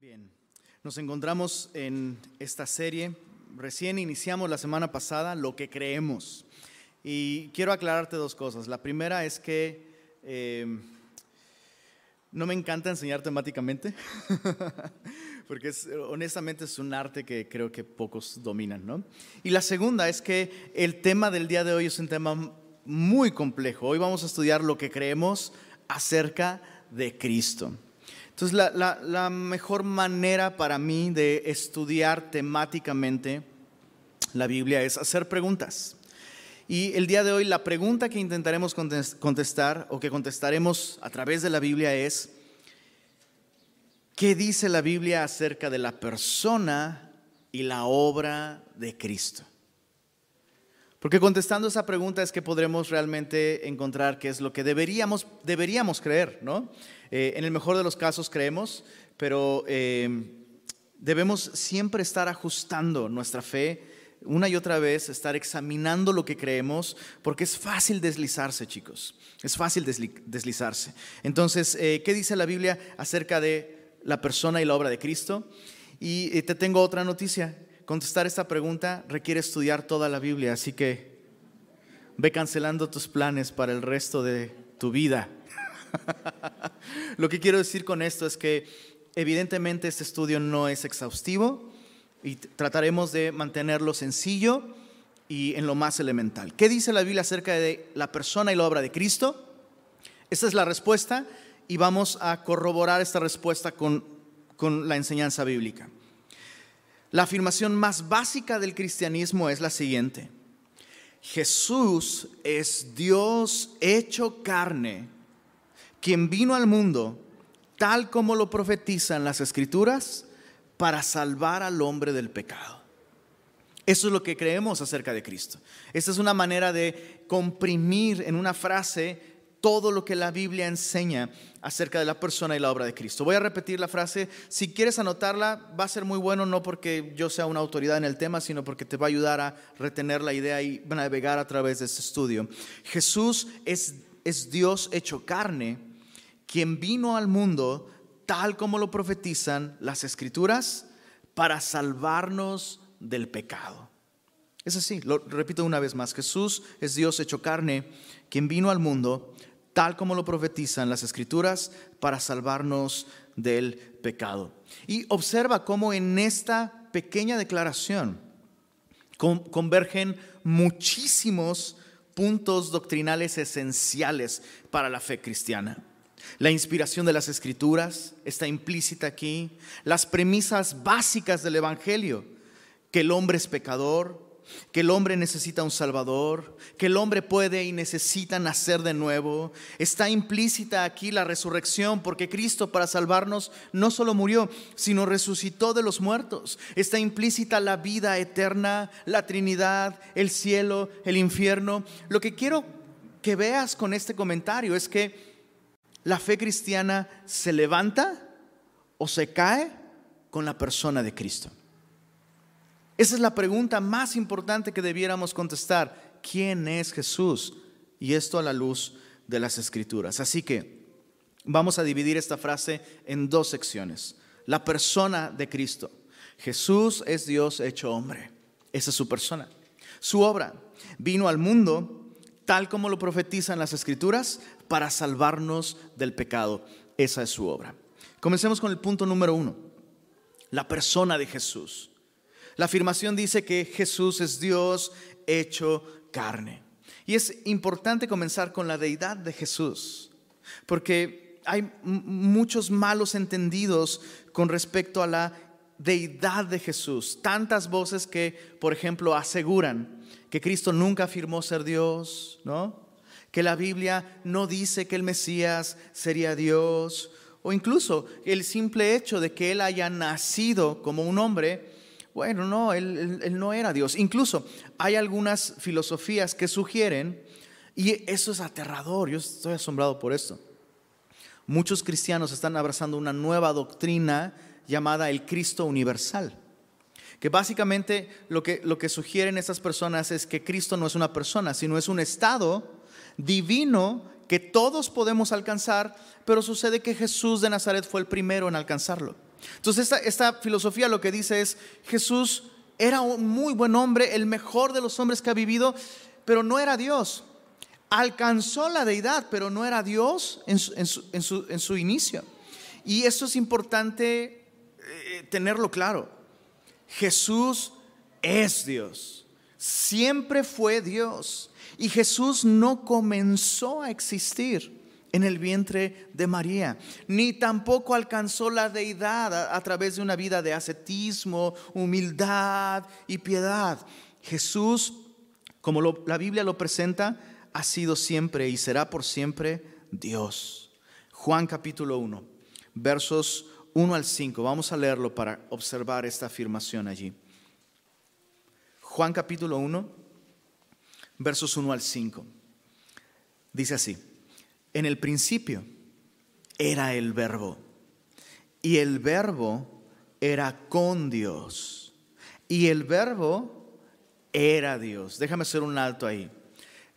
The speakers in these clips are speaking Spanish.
Bien, nos encontramos en esta serie. Recién iniciamos la semana pasada lo que creemos. Y quiero aclararte dos cosas. La primera es que eh, no me encanta enseñar temáticamente, porque honestamente es un arte que creo que pocos dominan. ¿no? Y la segunda es que el tema del día de hoy es un tema muy complejo. Hoy vamos a estudiar lo que creemos acerca de Cristo. Entonces, la, mejor manera para mí de estudiar temáticamente la Biblia es hacer preguntas. Y el día de hoy la pregunta que intentaremos contestar o que contestaremos a través de la Biblia es, ¿qué dice la Biblia acerca de la persona y la obra de Cristo? Porque contestando esa pregunta es que podremos realmente encontrar qué es lo que deberíamos, deberíamos creer, ¿no? Eh, en el mejor de los casos creemos, pero eh, debemos siempre estar ajustando nuestra fe una y otra vez, estar examinando lo que creemos, porque es fácil deslizarse, chicos. Es fácil deslizarse. Entonces, eh, ¿qué dice la Biblia acerca de la persona y la obra de Cristo? Y te tengo otra noticia. Contestar esta pregunta requiere estudiar toda la Biblia, así que ve cancelando tus planes para el resto de tu vida. Lo que quiero decir con esto es que evidentemente este estudio no es exhaustivo y trataremos de mantenerlo sencillo y en lo más elemental. ¿Qué dice la Biblia acerca de la persona y la obra de Cristo? Esta es la respuesta y vamos a corroborar esta respuesta con, con la enseñanza bíblica. La afirmación más básica del cristianismo es la siguiente. Jesús es Dios hecho carne quien vino al mundo, tal como lo profetizan las escrituras, para salvar al hombre del pecado. Eso es lo que creemos acerca de Cristo. Esta es una manera de comprimir en una frase todo lo que la Biblia enseña acerca de la persona y la obra de Cristo. Voy a repetir la frase. Si quieres anotarla, va a ser muy bueno, no porque yo sea una autoridad en el tema, sino porque te va a ayudar a retener la idea y navegar a través de este estudio. Jesús es, es Dios hecho carne quien vino al mundo tal como lo profetizan las escrituras para salvarnos del pecado. Es así, lo repito una vez más, Jesús es Dios hecho carne, quien vino al mundo tal como lo profetizan las escrituras para salvarnos del pecado. Y observa cómo en esta pequeña declaración convergen muchísimos puntos doctrinales esenciales para la fe cristiana. La inspiración de las escrituras está implícita aquí. Las premisas básicas del Evangelio, que el hombre es pecador, que el hombre necesita un Salvador, que el hombre puede y necesita nacer de nuevo. Está implícita aquí la resurrección, porque Cristo para salvarnos no solo murió, sino resucitó de los muertos. Está implícita la vida eterna, la Trinidad, el cielo, el infierno. Lo que quiero que veas con este comentario es que ¿La fe cristiana se levanta o se cae con la persona de Cristo? Esa es la pregunta más importante que debiéramos contestar. ¿Quién es Jesús? Y esto a la luz de las escrituras. Así que vamos a dividir esta frase en dos secciones. La persona de Cristo. Jesús es Dios hecho hombre. Esa es su persona. Su obra vino al mundo tal como lo profetizan las escrituras para salvarnos del pecado. Esa es su obra. Comencemos con el punto número uno, la persona de Jesús. La afirmación dice que Jesús es Dios hecho carne. Y es importante comenzar con la deidad de Jesús, porque hay muchos malos entendidos con respecto a la deidad de Jesús. Tantas voces que, por ejemplo, aseguran que Cristo nunca afirmó ser Dios, ¿no? que la Biblia no dice que el Mesías sería Dios, o incluso el simple hecho de que él haya nacido como un hombre, bueno, no, él, no era Dios. Incluso hay algunas filosofías que sugieren, y eso es aterrador, yo estoy asombrado por esto. Muchos cristianos están abrazando una nueva doctrina llamada el Cristo universal que básicamente lo que, lo que sugieren estas personas es que Cristo no es una persona, sino es un estado divino que todos podemos alcanzar, pero sucede que Jesús de Nazaret fue el primero en alcanzarlo. Entonces esta, esta filosofía lo que dice es, Jesús era un muy buen hombre, el mejor de los hombres que ha vivido, pero no era Dios. Alcanzó la deidad, pero no era Dios en su, inicio. Y eso es importante eh, tenerlo claro. Jesús es Dios, siempre fue Dios. Y Jesús no comenzó a existir en el vientre de María, ni tampoco alcanzó la deidad a, través de una vida de ascetismo, humildad y piedad. Jesús, como la Biblia lo presenta, ha sido siempre y será por siempre Dios. Juan capítulo 1, versos 1 al 5. Vamos a leerlo para observar esta afirmación allí. Juan capítulo 1, versos 1 al 5. Dice así en el principio era el verbo y el verbo era con Dios y el verbo era Dios. Déjame hacer un alto ahí.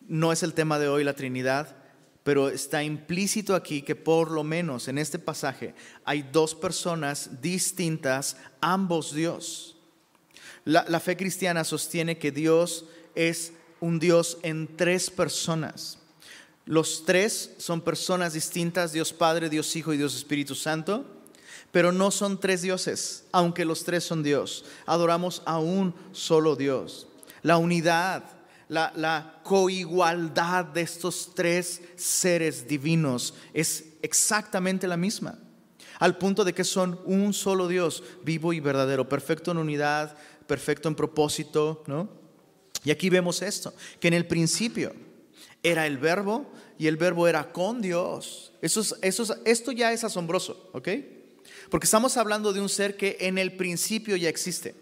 No es el tema de hoy la Trinidad, pero está implícito aquí que por lo menos en este pasaje hay dos personas distintas, ambos Dios. La, fe cristiana sostiene que Dios es un Dios en tres personas. Los tres son personas distintas, Dios Padre, Dios Hijo y Dios Espíritu Santo, pero no son tres dioses, aunque los tres son Dios. Adoramos a un solo Dios. La unidad, la, la coigualdad de estos tres seres divinos es exactamente la misma, al punto de que son un solo Dios, vivo y verdadero, perfecto en unidad, perfecto en propósito, ¿no? Y aquí vemos esto, que en el principio, era el verbo y el verbo era con Dios. Eso, eso esto ya es asombroso, ¿ok? Porque estamos hablando de un ser que en el principio ya existe.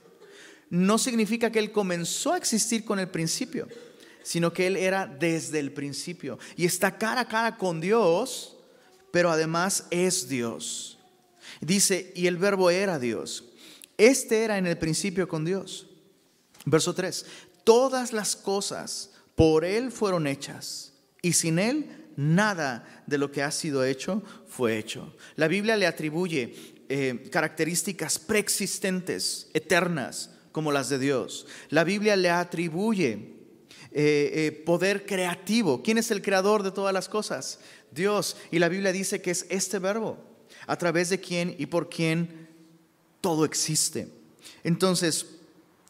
No significa que Él comenzó a existir con el principio, sino que Él era desde el principio. Y está cara a cara con Dios, pero además es Dios. Dice, y el verbo era Dios. Este era en el principio con Dios. Verso 3. Todas las cosas por Él fueron hechas y sin Él nada de lo que ha sido hecho fue hecho. La Biblia le atribuye eh, características preexistentes, eternas, como las de Dios. La Biblia le atribuye eh, eh, poder creativo. ¿Quién es el creador de todas las cosas? Dios. Y la Biblia dice que es este verbo, a través de quien y por quien todo existe. Entonces,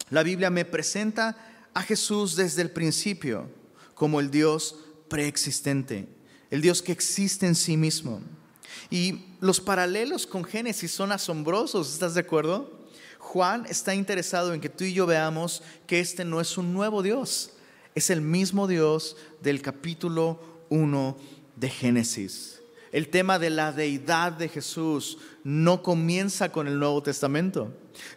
la Biblia me presenta a Jesús desde el principio como el Dios preexistente, el Dios que existe en sí mismo. Y los paralelos con Génesis son asombrosos, ¿estás de acuerdo? Juan está interesado en que tú y yo veamos que este no es un nuevo Dios, es el mismo Dios del capítulo 1 de Génesis. El tema de la deidad de Jesús no comienza con el Nuevo Testamento.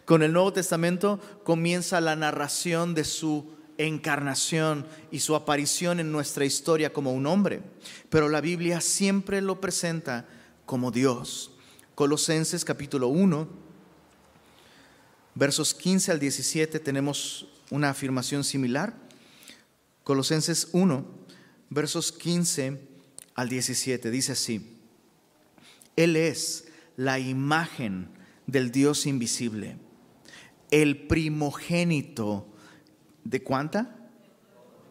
Con el Nuevo Testamento comienza la narración de su encarnación y su aparición en nuestra historia como un hombre. Pero la Biblia siempre lo presenta como Dios. Colosenses capítulo 1, versos 15 al 17 tenemos una afirmación similar. Colosenses 1, versos 15 al 17 dice así, Él es la imagen del Dios invisible, el primogénito de cuánta?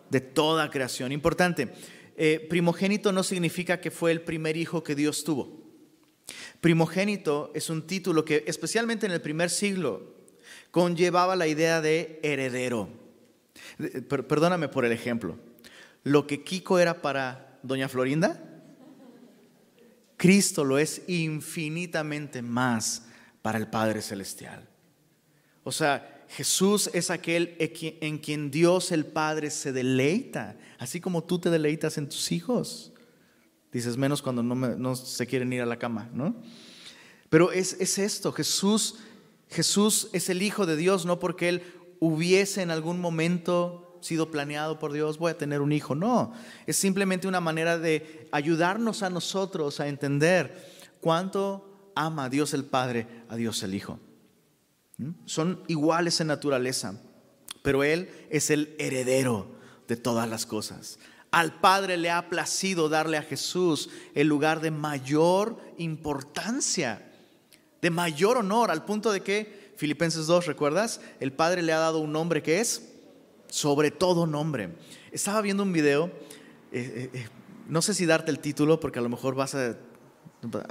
De toda creación. Importante, eh, primogénito no significa que fue el primer hijo que Dios tuvo. Primogénito es un título que especialmente en el primer siglo conllevaba la idea de heredero. Perdóname por el ejemplo. Lo que Kiko era para doña Florinda, Cristo lo es infinitamente más para el Padre Celestial. O sea, Jesús es aquel en quien Dios el Padre se deleita, así como tú te deleitas en tus hijos. Dices menos cuando no, se quieren ir a la cama, ¿no? Pero es, es esto, Jesús, Jesús es el Hijo de Dios, no porque Él hubiese en algún momento sido planeado por Dios, voy a tener un hijo. No, es simplemente una manera de ayudarnos a nosotros a entender cuánto ama Dios el Padre, a Dios el Hijo. ¿Mm? Son iguales en naturaleza, pero Él es el heredero de todas las cosas. Al Padre le ha placido darle a Jesús el lugar de mayor importancia de mayor honor, al punto de que, Filipenses 2, ¿recuerdas? El Padre le ha dado un nombre que es sobre todo nombre. Estaba viendo un video, eh, eh, eh, no sé si darte el título, porque a lo mejor vas a,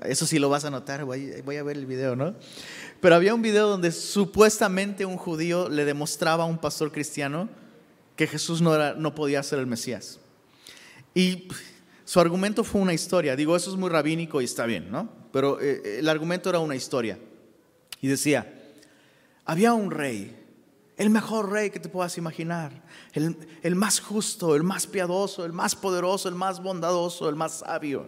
eso sí lo vas a notar, voy, voy a ver el video, ¿no? Pero había un video donde supuestamente un judío le demostraba a un pastor cristiano que Jesús no, era, no podía ser el Mesías. Y su argumento fue una historia. Digo, eso es muy rabínico y está bien, ¿no? Pero el argumento era una historia. Y decía, había un rey el mejor rey que te puedas imaginar, el, más justo, el más piadoso, el más poderoso, el más bondadoso, el más sabio.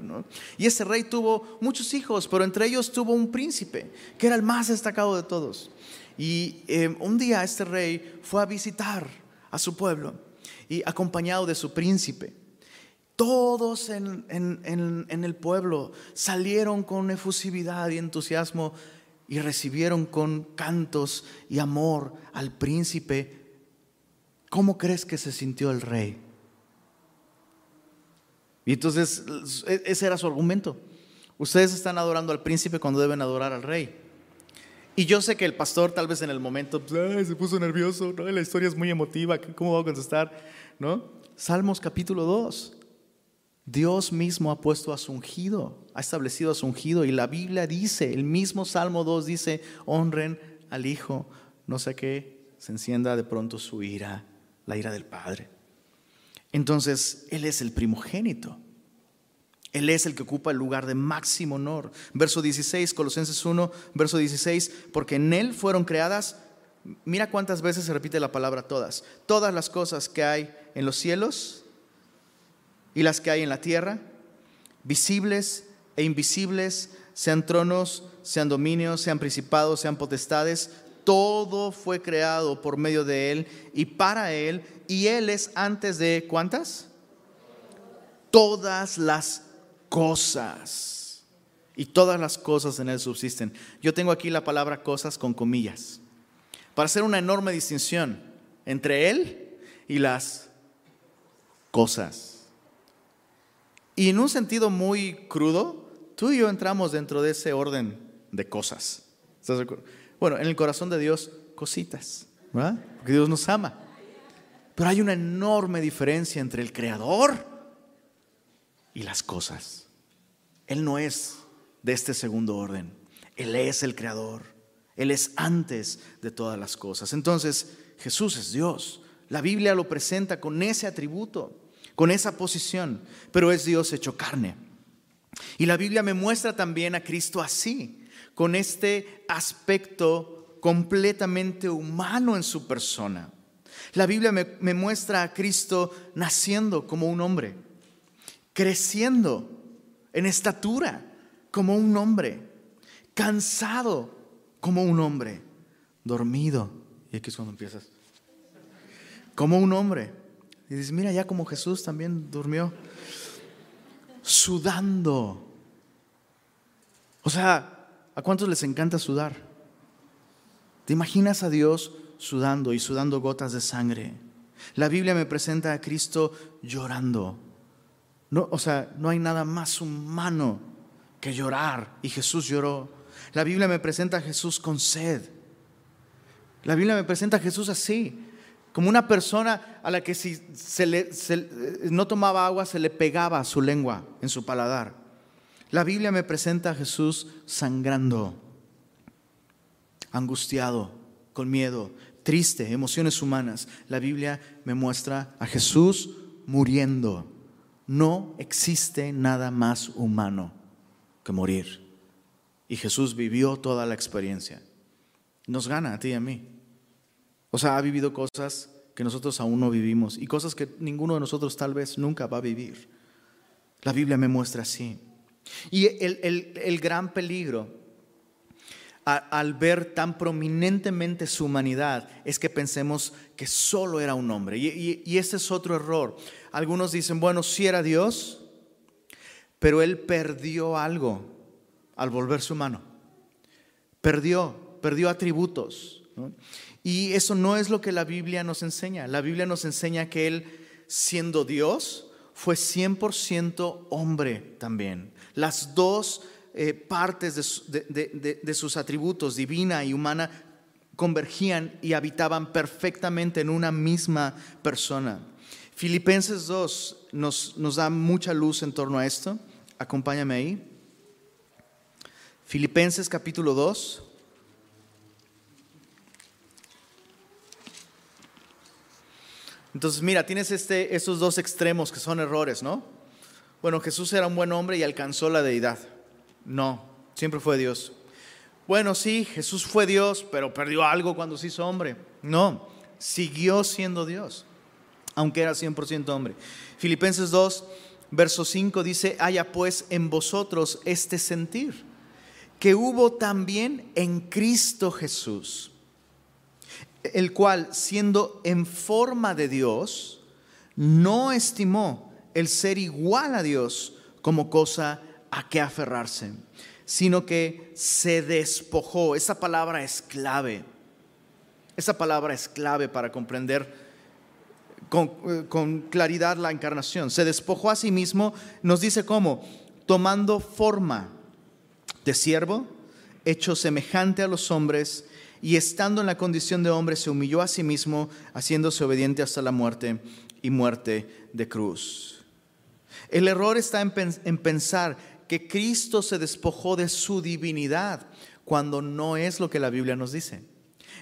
Y ese rey tuvo muchos hijos, pero entre ellos tuvo un príncipe, que era el más destacado de todos. Y eh, un día este rey fue a visitar a su pueblo y acompañado de su príncipe. Todos en, el pueblo salieron con efusividad y entusiasmo y recibieron con cantos y amor al príncipe, ¿cómo crees que se sintió el rey? Y entonces e-, ese era su argumento. Ustedes están adorando al príncipe cuando deben adorar al rey. Y yo sé que el pastor tal vez en el momento pues, se puso nervioso, la historia es muy emotiva, ¿cómo va a contestar? ¿No? Salmos capítulo 2. Dios mismo ha puesto a su ungido, ha establecido a su ungido y la Biblia dice, el mismo Salmo 2 dice, honren al Hijo, no sé qué, se encienda de pronto su ira, la ira del Padre. Entonces, Él es el primogénito. Él es el que ocupa el lugar de máximo honor. Verso 16, Colosenses 1, verso 16, porque en Él fueron creadas, mira cuántas veces se repite la palabra todas, todas las cosas que hay en los cielos y las que hay en la tierra, visibles e invisibles, sean tronos, sean dominios, sean principados, sean potestades, todo fue creado por medio de Él y para Él, y Él es antes de ¿cuántas? Todas las cosas. Y todas las cosas en Él subsisten. Yo tengo aquí la palabra cosas con comillas, para hacer una enorme distinción entre Él y las cosas. Y en un sentido muy crudo, tú y yo entramos dentro de ese orden de cosas. Bueno, en el corazón de Dios, cositas, ¿verdad? Porque Dios nos ama. Pero hay una enorme diferencia entre el creador y las cosas. Él no es de este segundo orden. Él es el creador. Él es antes de todas las cosas. Entonces, Jesús es Dios. La Biblia lo presenta con ese atributo con esa posición, pero es Dios hecho carne. Y la Biblia me muestra también a Cristo así, con este aspecto completamente humano en su persona. La Biblia me, muestra a Cristo naciendo como un hombre, creciendo en estatura como un hombre, cansado como un hombre, dormido. Y aquí es cuando empiezas. Como un hombre y dices, mira, ya como Jesús también durmió, sudando. O sea, ¿a cuántos les encanta sudar? ¿Te imaginas a Dios sudando y sudando gotas de sangre? La Biblia me presenta a Cristo llorando. No, o sea, no hay nada más humano que llorar. Y Jesús lloró. La Biblia me presenta a Jesús con sed. La Biblia me presenta a Jesús así como una persona a la que si le, no tomaba agua se le pegaba su lengua en su paladar. La Biblia me presenta a Jesús sangrando, angustiado, con miedo, triste, emociones humanas. La Biblia me muestra a Jesús muriendo. No existe nada más humano que morir. Y Jesús vivió toda la experiencia. Nos gana a ti y a mí. O sea, ha vivido cosas que nosotros aún no vivimos y cosas que ninguno de nosotros tal vez nunca va a vivir. La Biblia me muestra así. Y el, gran peligro al ver tan prominentemente su humanidad es que pensemos que solo era un hombre. Y, y, ese es otro error. Algunos dicen, bueno, sí era Dios, pero él perdió algo al volverse humano. Perdió, perdió atributos. Y eso no es lo que la Biblia nos enseña. La Biblia nos enseña que Él, siendo Dios, fue 100% hombre también. Las dos eh, partes de, sus atributos, divina y humana, convergían y habitaban perfectamente en una misma persona. Filipenses 2 nos, nos da mucha luz en torno a esto. Acompáñame ahí. Filipenses capítulo 2. Entonces, mira, tienes este, estos dos extremos que son errores, ¿no? Bueno, Jesús era un buen hombre y alcanzó la deidad. No, siempre fue Dios. Bueno, sí, Jesús fue Dios, pero perdió algo cuando se hizo hombre. No, siguió siendo Dios, aunque era 100% hombre. Filipenses 2, verso 5 dice, haya pues en vosotros este sentir, que hubo también en Cristo Jesús el cual, siendo en forma de Dios, no estimó el ser igual a Dios como cosa a que aferrarse, sino que se despojó. Esa palabra es clave. Esa palabra es clave para comprender con, eh, con, claridad la encarnación. Se despojó a sí mismo, nos dice cómo, tomando forma de siervo, hecho semejante a los hombres, y estando en la condición de hombre se humilló a sí mismo, haciéndose obediente hasta la muerte y muerte de cruz. El error está en, pensar que Cristo se despojó de su divinidad cuando no es lo que la Biblia nos dice.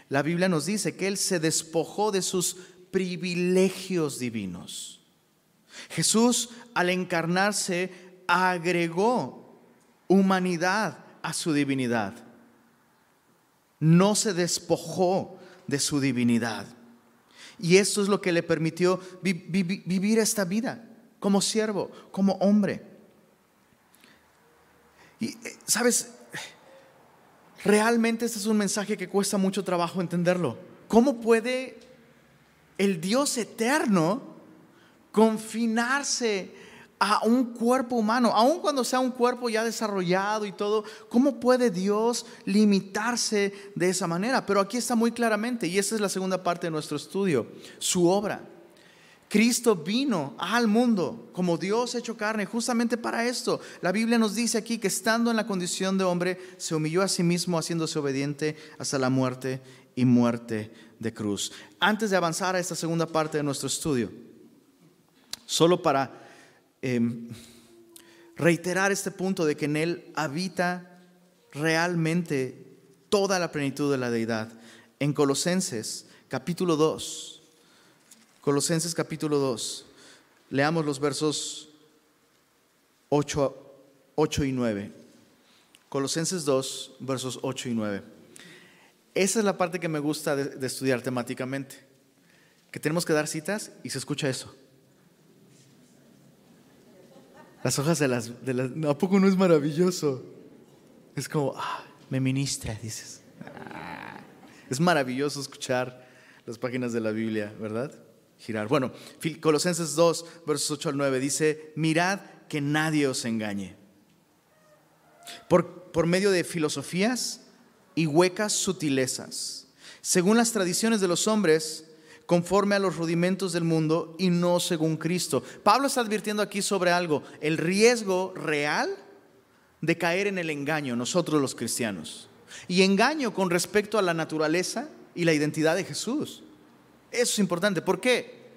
La Biblia nos dice que Él se despojó de sus privilegios divinos. Jesús al encarnarse agregó humanidad a su divinidad no se despojó de su divinidad. Y esto es lo que le permitió vivir esta vida como siervo, como hombre. Y, eh, ¿sabes? Realmente este es un mensaje que cuesta mucho trabajo entenderlo. ¿Cómo puede el Dios eterno confinarse a un cuerpo humano, aun cuando sea un cuerpo ya desarrollado y todo, ¿cómo puede Dios limitarse de esa manera? Pero aquí está muy claramente, y esa es la segunda parte de nuestro estudio, su obra. Cristo vino al mundo como Dios hecho carne justamente para esto. La Biblia nos dice aquí que estando en la condición de hombre, se humilló a sí mismo haciéndose obediente hasta la muerte y muerte de cruz. Antes de avanzar a esta segunda parte de nuestro estudio, solo para Em, reiterar este punto de que en Él habita realmente toda la plenitud de la deidad. En Colosenses capítulo 2, Colosenses capítulo 2, leamos los versos 8, 8 y 9. Colosenses 2, versos 8 y 9. Esa es la parte que me gusta de, de estudiar temáticamente, que tenemos que dar citas y se escucha eso. Las hojas de las, de las... ¿A poco no es maravilloso? Es como, ah, me ministra, dices. Es maravilloso escuchar las páginas de la Biblia, ¿verdad? Girar. Bueno, Colosenses 2, versos 8 al 9 dice, mirad que nadie os engañe. Por, por medio de filosofías y huecas sutilezas, según las tradiciones de los hombres, conforme a los rudimentos del mundo y no según Cristo. Pablo está advirtiendo aquí sobre algo, el riesgo real de caer en el engaño, nosotros los cristianos. Y engaño con respecto a la naturaleza y la identidad de Jesús. Eso es importante. ¿Por qué?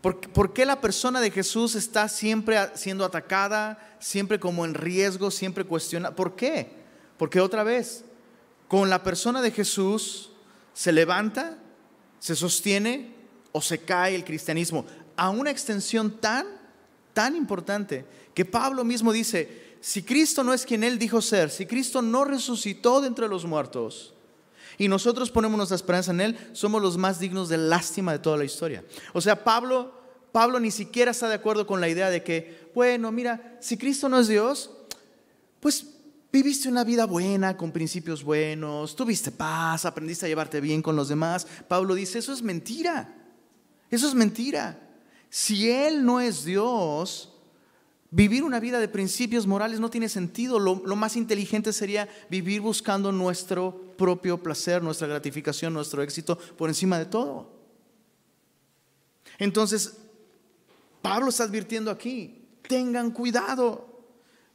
¿Por, qué la persona de Jesús está siempre siendo atacada, siempre como en riesgo, siempre cuestionada? ¿Por qué? Porque otra vez, con la persona de Jesús se levanta se sostiene o se cae el cristianismo a una extensión tan, tan importante que Pablo mismo dice, si Cristo no es quien él dijo ser, si Cristo no resucitó de entre los muertos y nosotros ponemos nuestra esperanza en él, somos los más dignos de lástima de toda la historia. O sea, Pablo, Pablo ni siquiera está de acuerdo con la idea de que, bueno, mira, si Cristo no es Dios, pues Viviste una vida buena, con principios buenos, tuviste paz, aprendiste a llevarte bien con los demás. Pablo dice, eso es mentira. Eso es mentira. Si Él no es Dios, vivir una vida de principios morales no tiene sentido. Lo, más inteligente sería vivir buscando nuestro propio placer, nuestra gratificación, nuestro éxito por encima de todo. Entonces, Pablo está advirtiendo aquí, tengan cuidado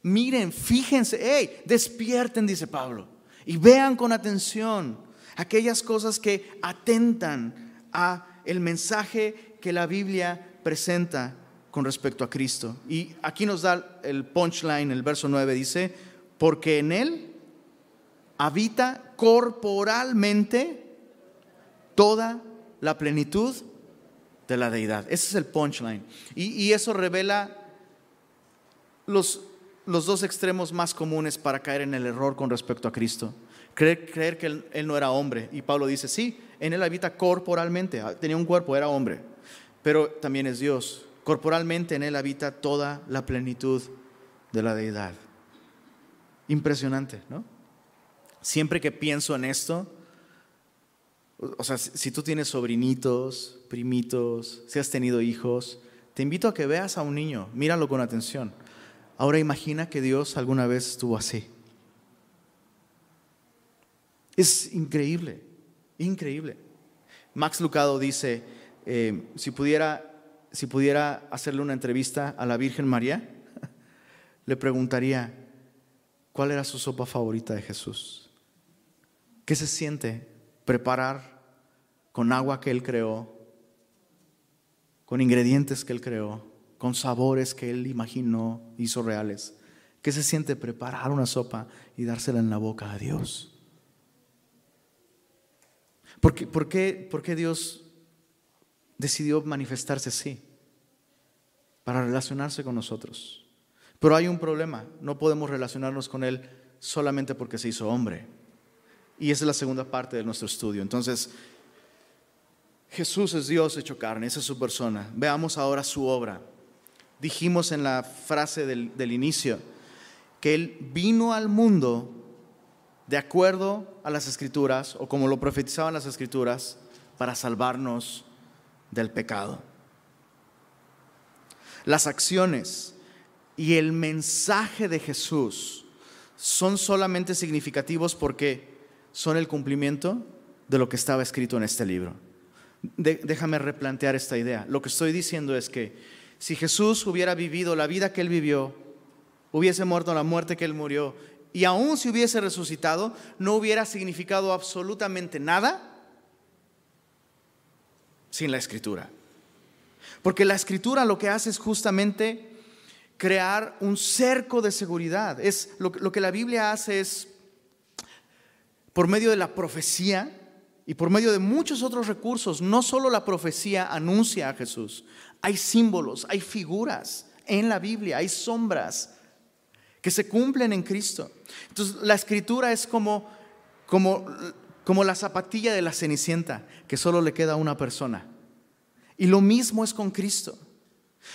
Miren, fíjense, hey, despierten, dice Pablo, y vean con atención aquellas cosas que atentan a el mensaje que la Biblia presenta con respecto a Cristo. Y aquí nos da el punchline, el verso 9 dice, porque en Él habita corporalmente toda la plenitud de la deidad. Ese es el punchline. Y, eso revela los, los, dos extremos más comunes para caer en el error con respecto a Cristo. Creer, creer que él, él, no era hombre. Y Pablo dice, sí, en él habita corporalmente. Ah, tenía un cuerpo, era hombre. Pero también es Dios. Corporalmente en él habita toda la plenitud de la deidad. Impresionante, ¿no? Siempre que pienso en esto, o sea, si tú tienes sobrinitos, primitos, si has tenido hijos, te invito a que veas a un niño, míralo con atención. Ahora imagina que Dios alguna vez estuvo así. Es increíble, increíble. Max Lucado dice, eh, si, pudiera, si pudiera hacerle una entrevista a la Virgen María, le preguntaría, ¿cuál era su sopa favorita de Jesús? ¿Qué se siente preparar con agua que Él creó, con ingredientes que Él creó, con sabores que Él imaginó, hizo reales. ¿Qué se siente preparar una sopa y dársela en la boca a Dios? ¿Por qué, por qué, por qué Dios decidió manifestarse así? Para relacionarse con nosotros. Pero hay un problema, no podemos relacionarnos con Él solamente porque se hizo hombre. Y esa es la segunda parte de nuestro estudio. Entonces, Jesús es Dios hecho carne, esa es su persona. Veamos ahora su obra. Dijimos en la frase del, del inicio que Él vino al mundo de acuerdo a las escrituras o como lo profetizaban las escrituras para salvarnos del pecado. Las acciones y el mensaje de Jesús son solamente significativos porque son el cumplimiento de lo que estaba escrito en este libro déjame replantear esta idea. Lo que estoy diciendo es que si Jesús hubiera vivido la vida que él vivió, hubiese muerto la muerte que él murió, y aún si hubiese resucitado, no hubiera significado absolutamente nada sin la escritura. Porque la escritura lo que hace es justamente crear un cerco de seguridad. Es lo, lo que la Biblia hace es, por medio de la profecía, y por medio de muchos otros recursos, no solo la profecía anuncia a Jesús, hay símbolos, hay figuras en la Biblia, hay sombras que se cumplen en Cristo. Entonces la escritura es como, como, como la zapatilla de la cenicienta, que solo le queda a una persona. Y lo mismo es con Cristo,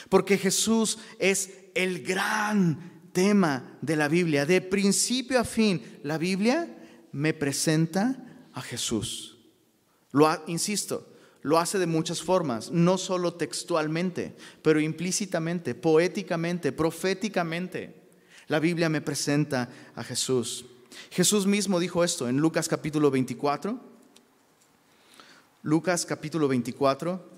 porque Jesús es el gran tema de la Biblia. De principio a fin, la Biblia me presenta a Jesús. Lo insisto, lo hace de muchas formas, no solo textualmente, pero implícitamente, poéticamente, proféticamente. La Biblia me presenta a Jesús. Jesús mismo dijo esto en Lucas capítulo 24. Lucas capítulo 24.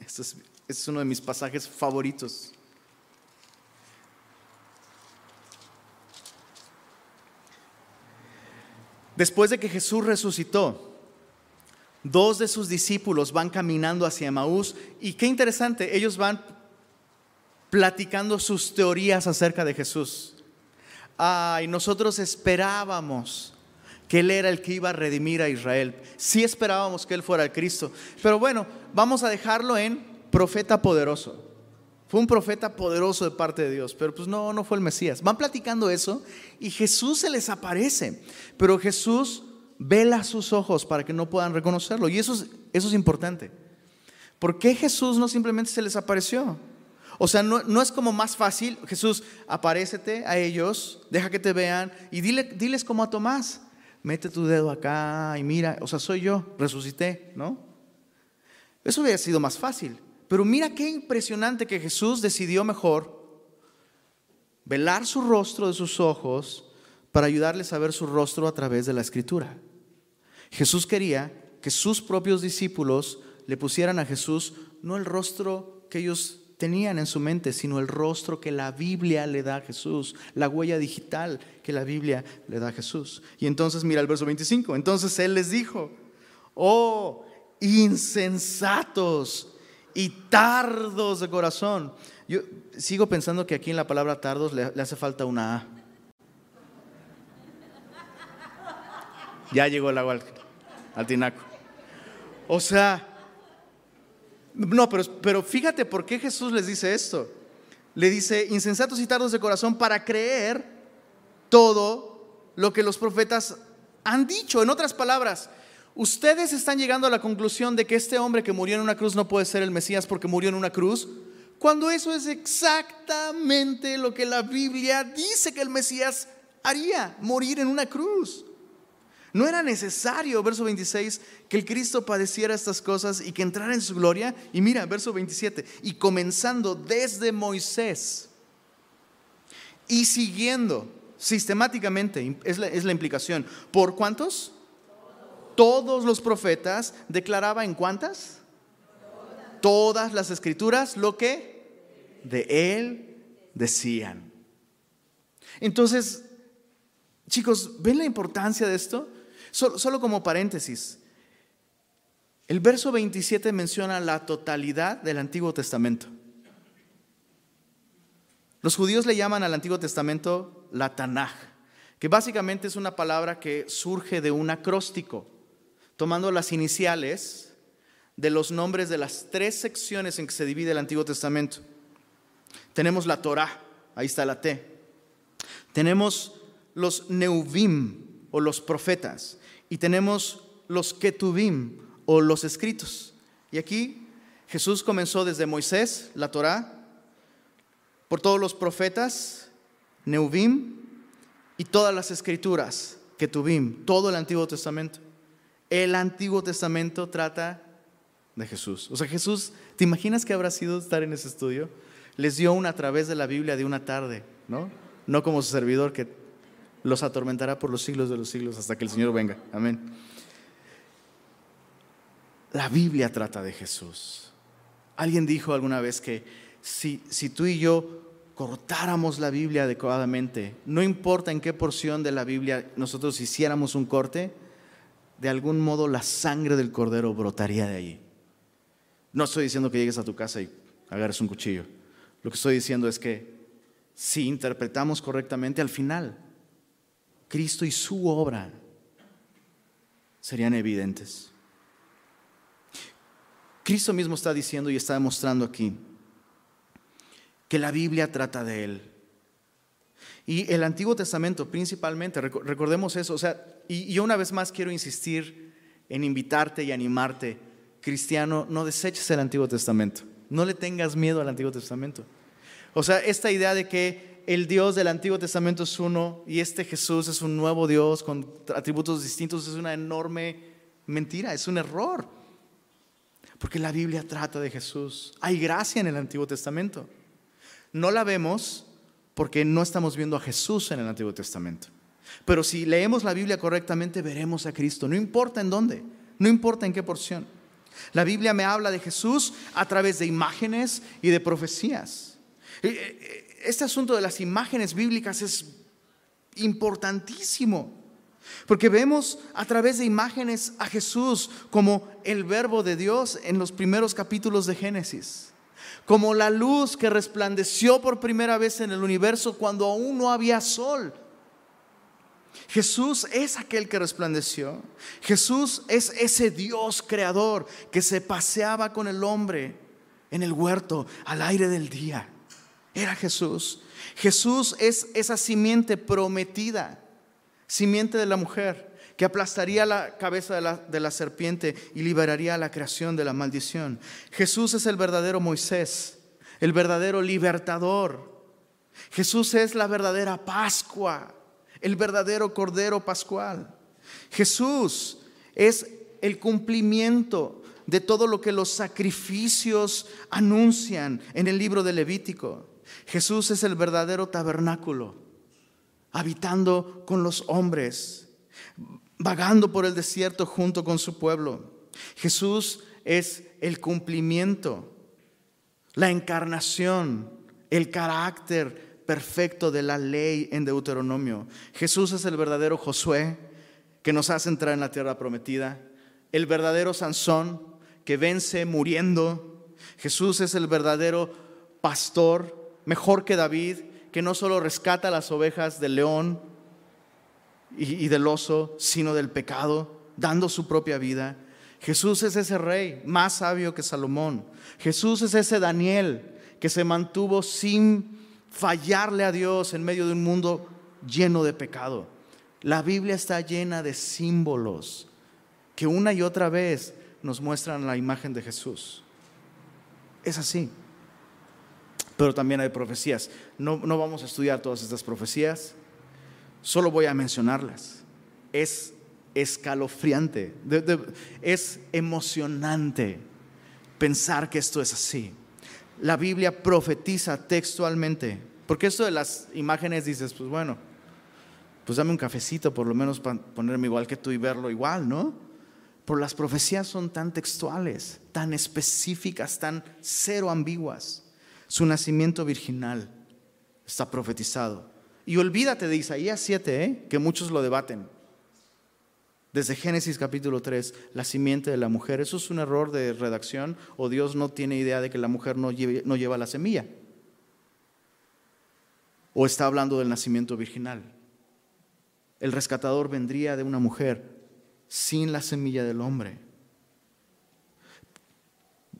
Este es, este es uno de mis pasajes favoritos. Después de que Jesús resucitó, dos de sus discípulos van caminando hacia Maús y qué interesante, ellos van platicando sus teorías acerca de Jesús. Ay, nosotros esperábamos que Él era el que iba a redimir a Israel. Sí esperábamos que Él fuera el Cristo. Pero bueno, vamos a dejarlo en profeta poderoso. Fue un profeta poderoso de parte de Dios, pero pues no, no fue el Mesías. Van platicando eso y Jesús se les aparece. Pero Jesús vela sus ojos para que no puedan reconocerlo. Y eso es, eso es importante. ¿Por qué Jesús no simplemente se les apareció? O sea, no, no, es como más fácil, Jesús, aparécete a ellos, deja que te vean y dile, diles como a Tomás, mete tu dedo acá y mira, o sea, soy yo, resucité, ¿no? Eso hubiera sido más fácil. Pero mira qué impresionante que Jesús decidió mejor velar su rostro de sus ojos para ayudarles a ver su rostro a través de la escritura. Jesús quería que sus propios discípulos le pusieran a Jesús no el rostro que ellos tenían en su mente, sino el rostro que la Biblia le da a Jesús, la huella digital que la Biblia le da a Jesús. Y entonces mira el verso 25, entonces Él les dijo, oh insensatos y tardos de corazón. Yo sigo pensando que aquí en la palabra tardos le, hace falta una A. Ya llegó el agua al tinaco. O sea, no, pero, pero fíjate por qué Jesús les dice esto. Le dice, insensatos y tardos de corazón para creer todo lo que los profetas han dicho. En otras palabras, ustedes están llegando a la conclusión de que este hombre que murió en una cruz no puede ser el Mesías porque murió en una cruz, cuando eso es exactamente lo que la Biblia dice que el Mesías haría, morir en una cruz. No era necesario, verso 26, que el Cristo padeciera estas cosas y que entrara en su gloria. Y mira, verso 27, y comenzando desde Moisés y siguiendo sistemáticamente, es la, implicación, ¿por cuántos? Todos los profetas declaraba en cuántas? Todas las escrituras lo que de él decían. Entonces, chicos, ¿ven la importancia de esto? Solo, como paréntesis, el verso 27 menciona la totalidad del Antiguo Testamento. Los judíos le llaman al Antiguo Testamento la Tanaj, que básicamente es una palabra que surge de un acróstico, tomando las iniciales de los nombres de las tres secciones en que se divide el Antiguo Testamento. Tenemos la Torah, ahí está la T. Tenemos los Neuvim o los profetas y tenemos los ketubim o los escritos. Y aquí Jesús comenzó desde Moisés, la Torá, por todos los profetas, Neuvim y todas las escrituras, ketubim, todo el Antiguo Testamento. El Antiguo Testamento trata de Jesús. O sea, Jesús, ¿te imaginas que habrá sido estar en ese estudio? Les dio una a través de la Biblia de una tarde, ¿no? No como su servidor que los atormentará por los siglos de los siglos hasta que el Señor venga. Amén. La Biblia trata de Jesús. Alguien dijo alguna vez que si, si tú y yo cortáramos la Biblia adecuadamente, no importa en qué porción de la Biblia nosotros hiciéramos un corte, de algún modo la sangre del cordero brotaría de allí. No estoy diciendo que llegues a tu casa y agarres un cuchillo. Lo que estoy diciendo es que si interpretamos correctamente, al final Cristo y su obra serían evidentes. Cristo mismo está diciendo y está demostrando aquí que la Biblia trata de Él. Y el Antiguo Testamento principalmente, recordemos eso, o sea, y yo una vez más quiero insistir en invitarte y animarte, cristiano, no deseches el Antiguo Testamento, no le tengas miedo al Antiguo Testamento. O sea, esta idea de que el Dios del Antiguo Testamento es uno y este Jesús es un nuevo Dios con atributos distintos, es una enorme mentira, es un error. Porque la Biblia trata de Jesús. Hay gracia en el Antiguo Testamento. No la vemos porque no estamos viendo a Jesús en el Antiguo Testamento. Pero si leemos la Biblia correctamente, veremos a Cristo. No importa en dónde, no importa en qué porción. La Biblia me habla de Jesús a través de imágenes y de profecías. Este asunto de las imágenes bíblicas es importantísimo. Porque vemos a través de imágenes a Jesús como el verbo de Dios en los primeros capítulos de Génesis. Como la luz que resplandeció por primera vez en el universo cuando aún no había sol. Jesús es aquel que resplandeció. Jesús es ese Dios creador que se paseaba con el hombre en el huerto al aire del día. Era Jesús. Jesús es esa simiente prometida, simiente de la mujer, que aplastaría la cabeza de la, de la serpiente y liberaría a la creación de la maldición. Jesús es el verdadero Moisés, el verdadero libertador. Jesús es la verdadera Pascua, el verdadero Cordero Pascual. Jesús es el cumplimiento de todo lo que los sacrificios anuncian en el libro de Levítico. Jesús es el verdadero tabernáculo, habitando con los hombres, vagando por el desierto junto con su pueblo. Jesús es el cumplimiento la encarnación, el carácter perfecto de la ley en Deuteronomio. Jesús es el verdadero Josué que nos hace entrar en la tierra prometida, el verdadero Sansón que vence muriendo. Jesús es el verdadero pastor, mejor que David, que no solo rescata las ovejas del león y, del oso, sino del pecado, dando su propia vida. Jesús es ese rey más sabio que Salomón. Jesús es ese Daniel que se mantuvo sin fallarle a Dios en medio de un mundo lleno de pecado. La Biblia está llena de símbolos que una y otra vez nos muestran la imagen de Jesús. Es así. Pero también hay profecías. No, no vamos a estudiar todas estas profecías, solo voy a mencionarlas. Es escalofriante, es emocionante pensar que esto es así. La Biblia profetiza textualmente, porque esto de las imágenes dices, pues bueno, pues dame un cafecito por lo menos para ponerme igual que tú y verlo igual, ¿no? Pero las profecías son tan textuales, tan específicas, tan cero ambiguas. Su nacimiento virginal está profetizado. Y olvídate de Isaías 7, ¿eh? que muchos lo debaten. Desde Génesis capítulo 3, la simiente de la mujer, ¿eso es un error de redacción o Dios no tiene idea de que la mujer no, no lleva la semilla? ¿O está hablando del nacimiento virginal? El rescatador vendría de una mujer sin la semilla del hombre.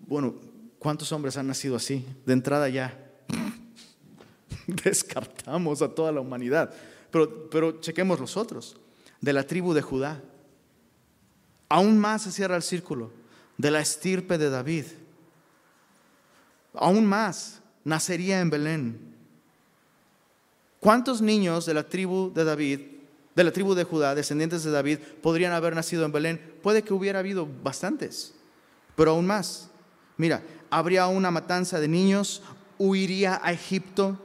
Bueno, ¿cuántos hombres han nacido así? De entrada ya descartamos a toda la humanidad. Pero, pero chequemos los otros. De la tribu de Judá, Aún más se cierra el círculo de la estirpe de David. Aún más nacería en Belén. ¿Cuántos niños de la tribu de David, de la tribu de Judá, descendientes de David, podrían haber nacido en Belén? Puede que hubiera habido bastantes, pero aún más. Mira, habría una matanza de niños, huiría a Egipto,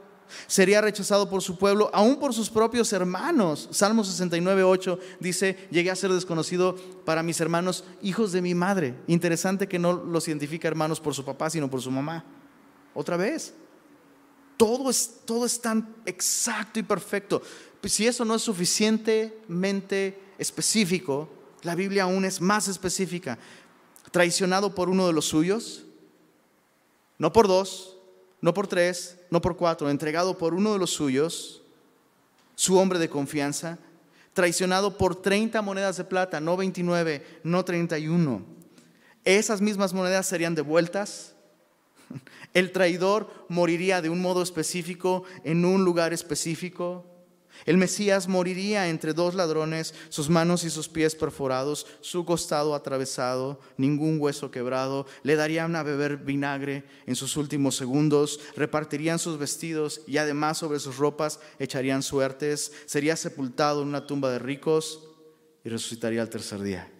Sería rechazado por su pueblo, aún por sus propios hermanos. Salmo 69, 8 dice, llegué a ser desconocido para mis hermanos, hijos de mi madre. Interesante que no los identifica hermanos por su papá, sino por su mamá. Otra vez. Todo es, todo es tan exacto y perfecto. Pues si eso no es suficientemente específico, la Biblia aún es más específica. Traicionado por uno de los suyos, no por dos, no por tres, no por cuatro, entregado por uno de los suyos, su hombre de confianza, traicionado por 30 monedas de plata, no 29, no 31. Esas mismas monedas serían devueltas. El traidor moriría de un modo específico, en un lugar específico. El Mesías moriría entre dos ladrones, sus manos y sus pies perforados, su costado atravesado, ningún hueso quebrado. Le darían a beber vinagre en sus últimos segundos, repartirían sus vestidos y además sobre sus ropas echarían suertes. Sería sepultado en una tumba de ricos y resucitaría al tercer día.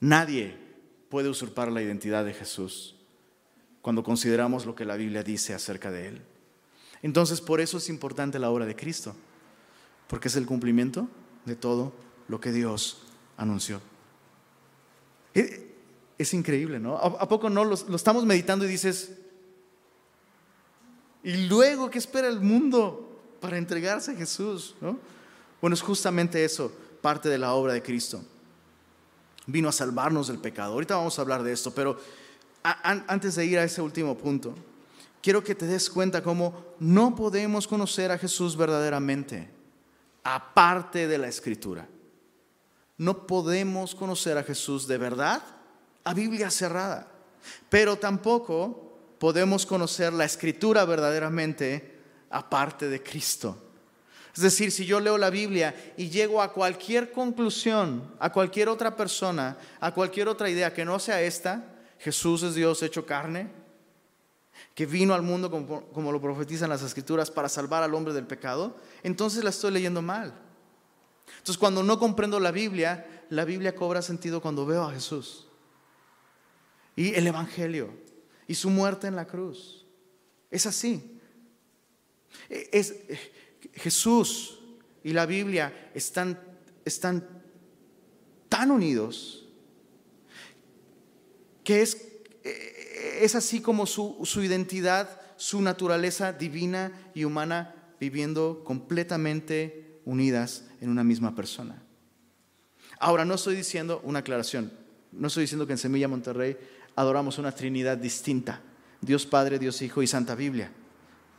Nadie puede usurpar la identidad de Jesús cuando consideramos lo que la Biblia dice acerca de Él. Entonces, por eso es importante la obra de Cristo, porque es el cumplimiento de todo lo que Dios anunció. E, es, increíble, ¿no? ¿A, poco no lo, estamos meditando y dices, y luego, ¿qué espera el mundo para entregarse a Jesús? Bueno, es justamente eso, parte de la obra de Cristo. Vino a salvarnos del pecado. Ahorita vamos a hablar de esto, pero antes de ir a ese último punto, quiero que te des cuenta cómo no podemos conocer a Jesús verdaderamente aparte de la escritura. No podemos conocer a Jesús de verdad a Biblia cerrada, pero tampoco podemos conocer la escritura verdaderamente aparte de Cristo. Es decir, si yo leo la Biblia y llego a cualquier conclusión, a cualquier otra persona, a cualquier otra idea que no sea esta, Jesús es Dios hecho carne, que vino al mundo como, lo profetizan las escrituras para salvar al hombre del pecado, entonces la estoy leyendo mal. Entonces cuando no comprendo la Biblia, la Biblia cobra sentido cuando veo a Jesús. Y el Evangelio y su muerte en la cruz. Es así. E, es, Jesús y la Biblia están, están tan unidos que es, eh, es así como su, su identidad, su naturaleza divina y humana viviendo completamente unidas en una misma persona. Ahora, no estoy diciendo una aclaración, no estoy diciendo que en Semilla Monterrey adoramos una Trinidad distinta, Dios Padre, Dios Hijo y Santa Biblia.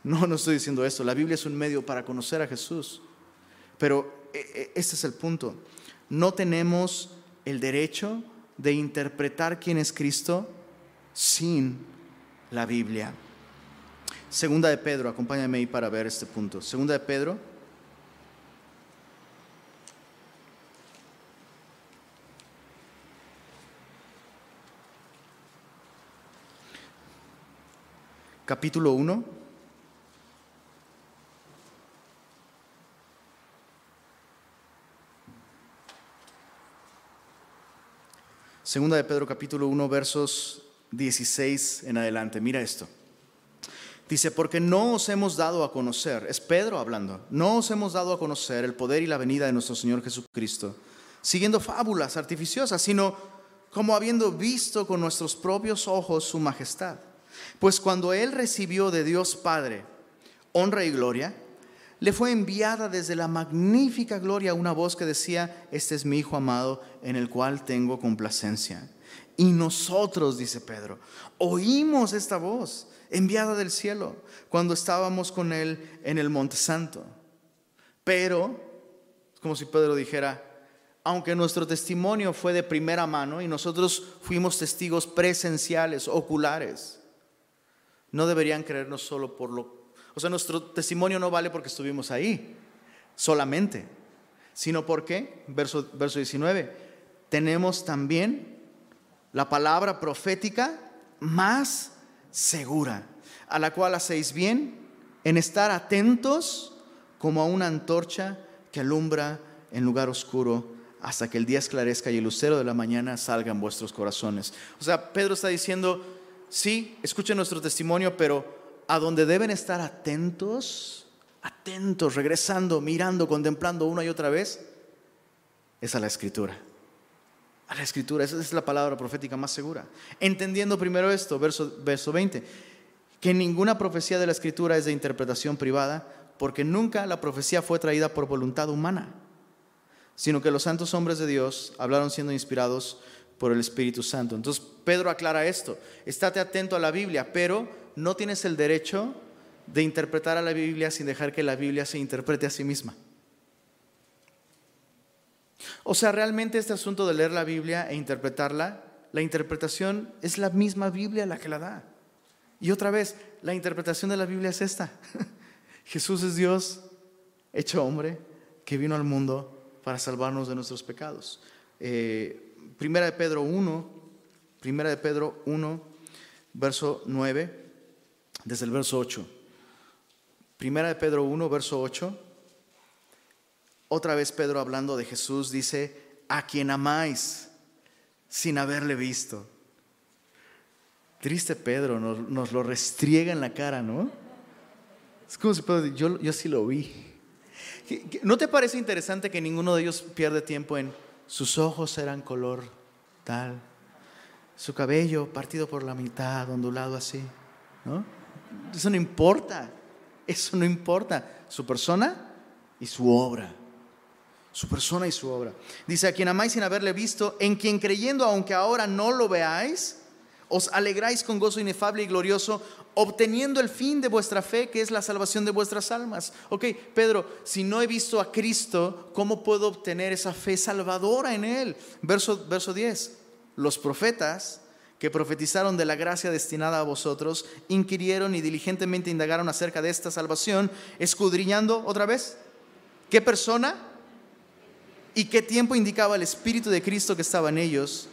No, no estoy diciendo esto, la Biblia es un medio para conocer a Jesús, pero este es el punto, no tenemos el derecho de interpretar quién es Cristo sin la Biblia. Segunda de Pedro, acompáñame ahí para ver este punto. Segunda de Pedro. Capítulo 1. Segunda de Pedro capítulo 1 versos 16 en adelante. Mira esto. Dice, porque no os hemos dado a conocer, es Pedro hablando, no os hemos dado a conocer el poder y la venida de nuestro Señor Jesucristo, siguiendo fábulas artificiosas, sino como habiendo visto con nuestros propios ojos su majestad. Pues cuando Él recibió de Dios Padre honra y gloria, le fue enviada desde la magnífica gloria una voz que decía, este es mi Hijo amado en el cual tengo complacencia. Y nosotros, dice Pedro, oímos esta voz enviada del cielo, cuando estábamos con Él en el Monte Santo. Pero, como si Pedro dijera, aunque nuestro testimonio fue de primera mano y nosotros fuimos testigos presenciales, oculares, no deberían creernos solo por lo... O sea, nuestro testimonio no vale porque estuvimos ahí, solamente, sino porque, verso, verso 19, tenemos también la palabra profética más segura, a la cual hacéis bien en estar atentos como a una antorcha que alumbra en lugar oscuro hasta que el día esclarezca y el lucero de la mañana salga en vuestros corazones. O sea, Pedro está diciendo, sí, escuchen nuestro testimonio, pero a donde deben estar atentos, atentos, regresando, mirando, contemplando una y otra vez, es a la escritura a la escritura. Esa es la palabra profética más segura. Entendiendo primero esto, verso, verso 20, que ninguna profecía de la escritura es de interpretación privada, porque nunca la profecía fue traída por voluntad humana, sino que los santos hombres de Dios hablaron siendo inspirados por el Espíritu Santo. Entonces Pedro aclara esto, estate atento a la Biblia, pero no tienes el derecho de interpretar a la Biblia sin dejar que la Biblia se interprete a sí misma. O sea, realmente este asunto de leer la Biblia e interpretarla, la interpretación es la misma Biblia la que la da. Y otra vez, la interpretación de la Biblia es esta. Jesús es Dios hecho hombre que vino al mundo para salvarnos de nuestros pecados. Eh, primera de Pedro 1, primera de Pedro 1, verso 9, desde el verso 8. Primera de Pedro 1, verso 8. Otra vez Pedro hablando de Jesús dice, a quien amáis sin haberle visto. Triste Pedro, nos, lo restriega en la cara, ¿no? Es como si Pedro, yo, yo sí lo vi. ¿No te parece interesante que ninguno de ellos pierde tiempo en sus ojos eran color tal, su cabello partido por la mitad, ondulado así? ¿no? Eso no importa, eso no importa. Su persona y su obra su persona y su obra. Dice, a quien amáis sin haberle visto, en quien creyendo, aunque ahora no lo veáis, os alegráis con gozo inefable y glorioso, obteniendo el fin de vuestra fe, que es la salvación de vuestras almas. Ok, Pedro, si no he visto a Cristo, ¿cómo puedo obtener esa fe salvadora en Él? Verso, verso 10, los profetas que profetizaron de la gracia destinada a vosotros, inquirieron y diligentemente indagaron acerca de esta salvación, escudriñando otra vez, ¿qué persona? y qué tiempo indicaba el Espíritu de Cristo que estaba en ellos,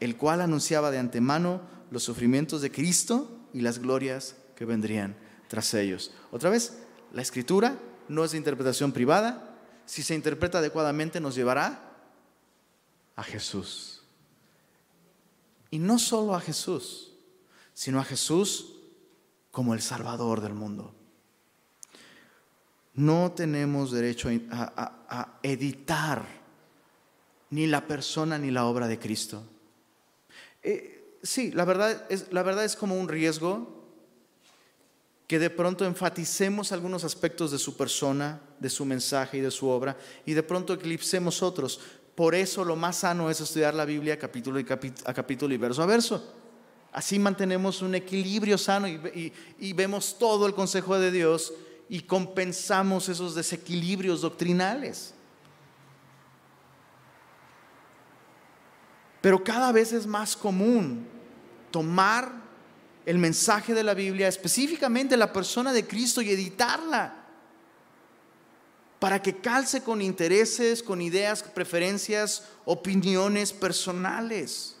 el cual anunciaba de antemano los sufrimientos de Cristo y las glorias que vendrían tras ellos. Otra vez, la escritura no es de interpretación privada, si se interpreta adecuadamente nos llevará a Jesús. Y no solo a Jesús, sino a Jesús como el Salvador del mundo. No tenemos derecho a, editar ni la persona ni la obra de Cristo. Eh, sí, la verdad, es, la verdad es como un riesgo que de pronto enfaticemos algunos aspectos de su persona, de su mensaje y de su obra, y de pronto eclipsemos otros. Por eso lo más sano es estudiar la Biblia capítulo a capítulo y verso a verso. Así mantenemos un equilibrio sano y, vemos todo el consejo de Dios y compensamos esos desequilibrios doctrinales. Pero cada vez es más común tomar el mensaje de la Biblia, específicamente la persona de Cristo, y editarla para que calce con intereses, con ideas, preferencias, opiniones personales.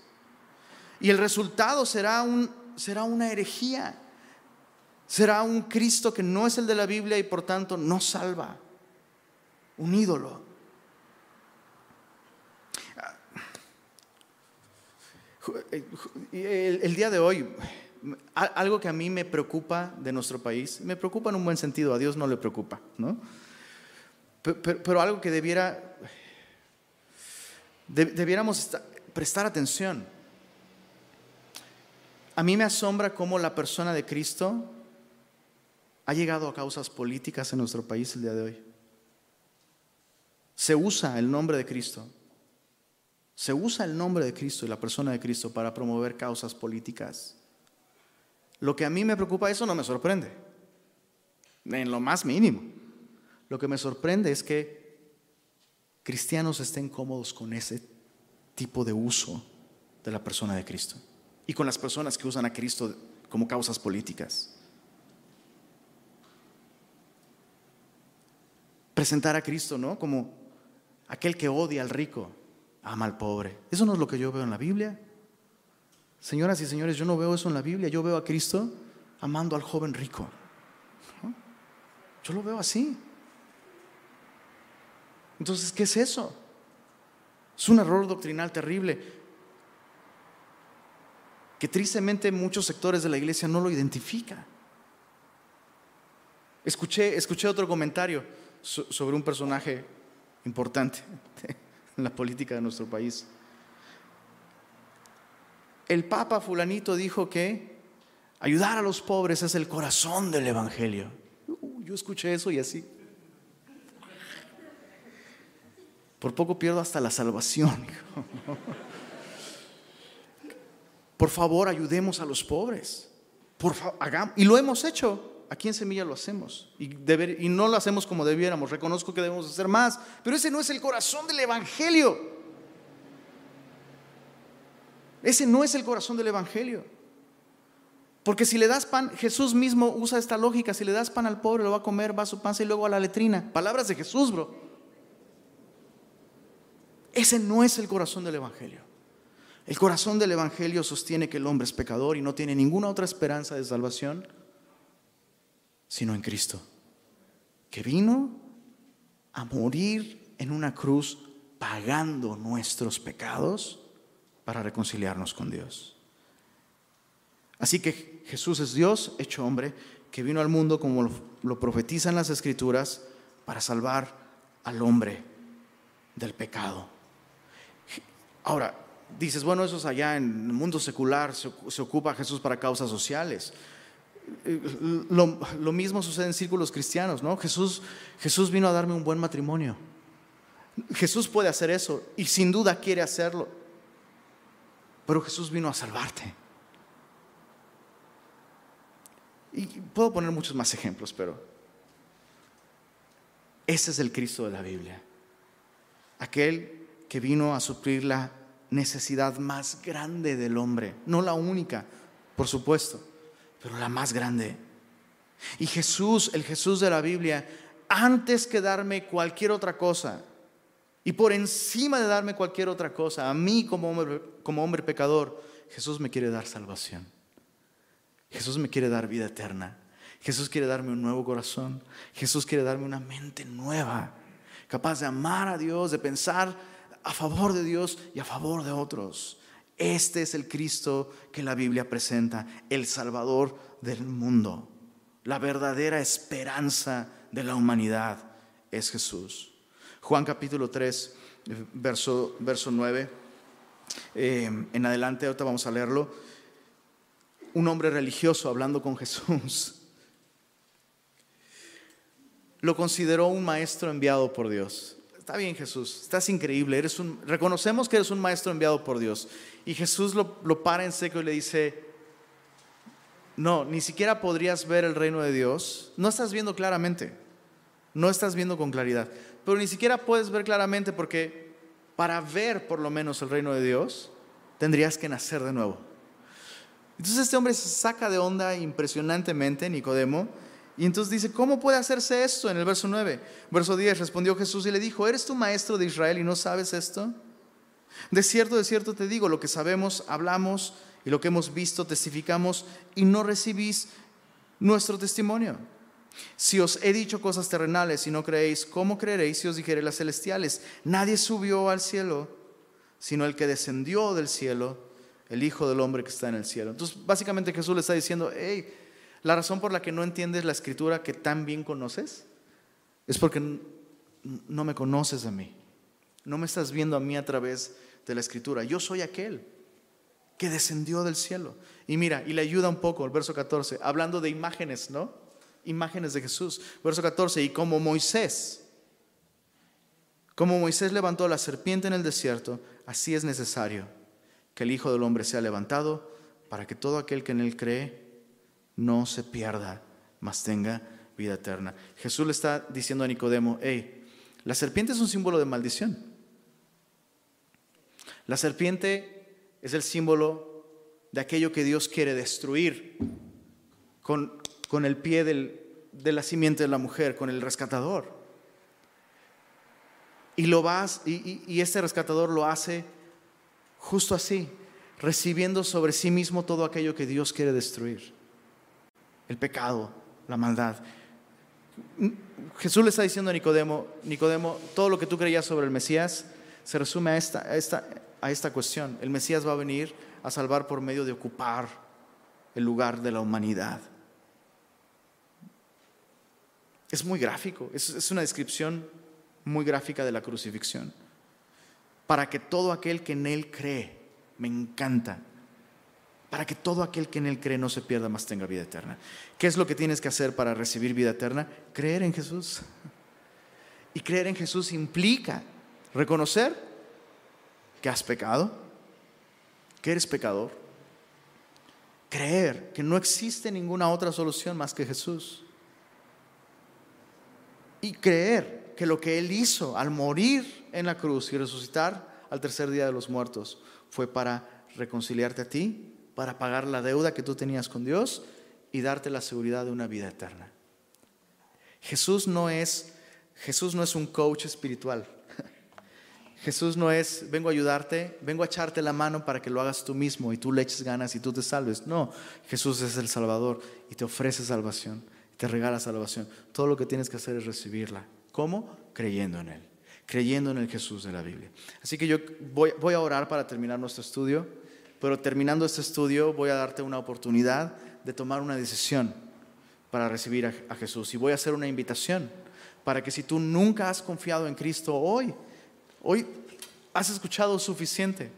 Y el resultado será, un, será una herejía. Será un Cristo que no es el de la Biblia y por tanto no salva. Un ídolo. El, el día de hoy, algo que a mí me preocupa de nuestro país, me preocupa en un buen sentido, a Dios no le preocupa, ¿no? Pero, algo que debiera, debiéramos prestar atención. A mí me asombra cómo la persona de Cristo ha llegado a causas políticas en nuestro país el día de hoy. Se usa el nombre de Cristo. Se usa el nombre de Cristo y la persona de Cristo para promover causas políticas. Lo que a mí me preocupa, eso no me sorprende, en lo más mínimo. Lo que me sorprende es que cristianos estén cómodos con ese tipo de uso de la persona de Cristo y con las personas que usan a Cristo como causas políticas. Presentar a Cristo, ¿no? Como aquel que odia al rico, ama al pobre. Eso no es lo que yo veo en la Biblia. Señoras y señores, yo no veo eso en la Biblia. Yo veo a Cristo amando al joven rico. Yo lo veo así. Entonces, ¿qué es eso? Es un error doctrinal terrible que tristemente muchos sectores de la iglesia no lo identifican. Escuché, escuché otro comentario sobre un personaje importante en la política de nuestro país. El Papa fulanito dijo que ayudar a los pobres es el corazón del Evangelio. Uh, yo escuché eso y así. Por poco pierdo hasta la salvación. Por favor, ayudemos a los pobres. Por hagamos. Y lo hemos hecho. Aquí en Semilla lo hacemos. Y, y no lo hacemos como debiéramos. Reconozco que debemos hacer más. Pero ese no es el corazón del Evangelio. Ese no es el corazón del Evangelio. Porque si le das pan, Jesús mismo usa esta lógica. Si le das pan al pobre, lo va a comer, va a su panza y luego a la letrina. Palabras de Jesús, bro. Ese no es el corazón del Evangelio. El corazón del Evangelio sostiene que el hombre es pecador y no tiene ninguna otra esperanza de salvación sino en Cristo, que vino a morir en una cruz pagando nuestros pecados para reconciliarnos con Dios. Así que Jesús es Dios hecho hombre, que vino al mundo como lo profetizan las escrituras para salvar al hombre del pecado. Ahora, dices, bueno, eso es allá en el mundo secular, se, ocupa Jesús para causas sociales. Lo, mismo sucede en círculos cristianos, ¿no? Jesús, Jesús vino a darme un buen matrimonio. Jesús puede hacer eso y sin duda quiere hacerlo. Pero Jesús vino a salvarte. Y puedo poner muchos más ejemplos, pero ese es el Cristo de la Biblia. Aquel que vino a suplir la necesidad más grande del hombre, no la única, por supuesto, pero la más grande. Y Jesús, el Jesús de la Biblia, antes que darme cualquier otra cosa, y por encima de darme cualquier otra cosa, a mí como hombre, como hombre pecador, Jesús me quiere dar salvación. Jesús me quiere dar vida eterna. Jesús quiere darme un nuevo corazón. Jesús quiere darme una mente nueva, capaz de amar a Dios, de pensar a favor de Dios y a favor de otros. Este es el Cristo que la Biblia presenta, el Salvador del mundo. La verdadera esperanza de la humanidad es Jesús. Juan capítulo 3, verso, verso 9. Eh, en adelante, ahorita vamos a leerlo. Un hombre religioso hablando con Jesús lo consideró un maestro enviado por Dios. Está bien Jesús, estás increíble, eres un, reconocemos que eres un maestro enviado por Dios. Y Jesús lo, lo para en seco y le dice, no, ni siquiera podrías ver el reino de Dios. No estás viendo claramente, no estás viendo con claridad, pero ni siquiera puedes ver claramente porque para ver por lo menos el reino de Dios tendrías que nacer de nuevo. Entonces este hombre se saca de onda impresionantemente, Nicodemo, y entonces dice, ¿cómo puede hacerse esto? En el verso 9, verso 10, respondió Jesús y le dijo, ¿eres tu maestro de Israel y no sabes esto? De cierto, de cierto te digo, lo que sabemos, hablamos y lo que hemos visto, testificamos y no recibís nuestro testimonio. Si os he dicho cosas terrenales y no creéis, ¿cómo creeréis si os dijere las celestiales? Nadie subió al cielo, sino el que descendió del cielo, el Hijo del Hombre que está en el cielo. Entonces, básicamente Jesús le está diciendo, hey, la razón por la que no entiendes la escritura que tan bien conoces es porque no me conoces a mí. No me estás viendo a mí a través de la escritura. Yo soy aquel que descendió del cielo. Y mira, y le ayuda un poco el verso 14, hablando de imágenes, ¿no? Imágenes de Jesús. Verso 14, y como Moisés, como Moisés levantó la serpiente en el desierto, así es necesario que el Hijo del Hombre sea levantado para que todo aquel que en él cree no se pierda, mas tenga vida eterna. Jesús le está diciendo a Nicodemo, hey, la serpiente es un símbolo de maldición. La serpiente es el símbolo de aquello que Dios quiere destruir con, con el pie de la simiente de la mujer, con el rescatador. Y lo vas, y, y este rescatador lo hace justo así, recibiendo sobre sí mismo todo aquello que Dios quiere destruir el pecado, la maldad. Jesús le está diciendo a Nicodemo, Nicodemo, todo lo que tú creías sobre el Mesías se resume a esta, cuestión. El Mesías va a venir a salvar por medio de ocupar el lugar de la humanidad. Es muy gráfico, es una descripción muy gráfica de la crucifixión. Para que todo aquel que en Él cree, me encanta, para que todo aquel que en Él cree no se pierda, más tenga vida eterna. ¿Qué es lo que tienes que hacer para recibir vida eterna? Creer en Jesús. Y creer en Jesús implica reconocer que has pecado, que eres pecador, creer que no existe ninguna otra solución más que Jesús. Y creer que lo que Él hizo al morir en la cruz y resucitar al tercer día de los muertos fue para reconciliarte a ti para pagar la deuda que tú tenías con Dios y darte la seguridad de una vida eterna. Jesús no es, Jesús no es un coach espiritual. Jesús no es, vengo a ayudarte, vengo a echarte la mano para que lo hagas tú mismo y tú le eches ganas y tú te salves. No, Jesús es el Salvador y te ofrece salvación, te regala salvación. Todo lo que tienes que hacer es recibirla. ¿Cómo? Creyendo en Él, creyendo en el Jesús de la Biblia. Así que yo voy, voy a orar para terminar nuestro estudio pero terminando este estudio voy a darte una oportunidad de tomar una decisión para recibir a, Jesús. Y voy a hacer una invitación para que si tú nunca has confiado en Cristo hoy, hoy has escuchado suficiente.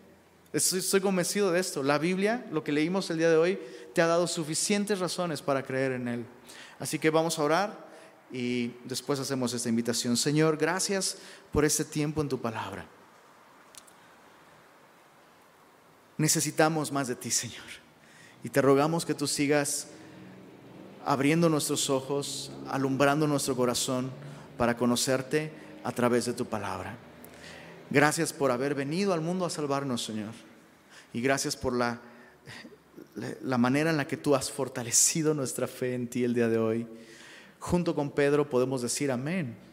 Estoy, estoy convencido de esto. La Biblia, lo que leímos el día de hoy, te ha dado suficientes razones para creer en Él. Así que vamos a orar y después hacemos esta invitación. Señor, gracias por este tiempo en tu palabra. Necesitamos más de ti, Señor. Y te rogamos que tú sigas abriendo nuestros ojos, alumbrando nuestro corazón para conocerte a través de tu palabra. Gracias por haber venido al mundo a salvarnos, Señor. Y gracias por la, la manera en la que tú has fortalecido nuestra fe en ti el día de hoy. Junto con Pedro podemos decir amén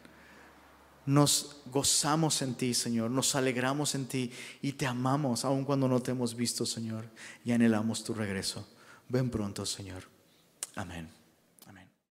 nos gozamos en ti, Señor, nos alegramos en ti y te amamos aun cuando no te hemos visto, Señor, y anhelamos tu regreso. Ven pronto, Señor. Amén.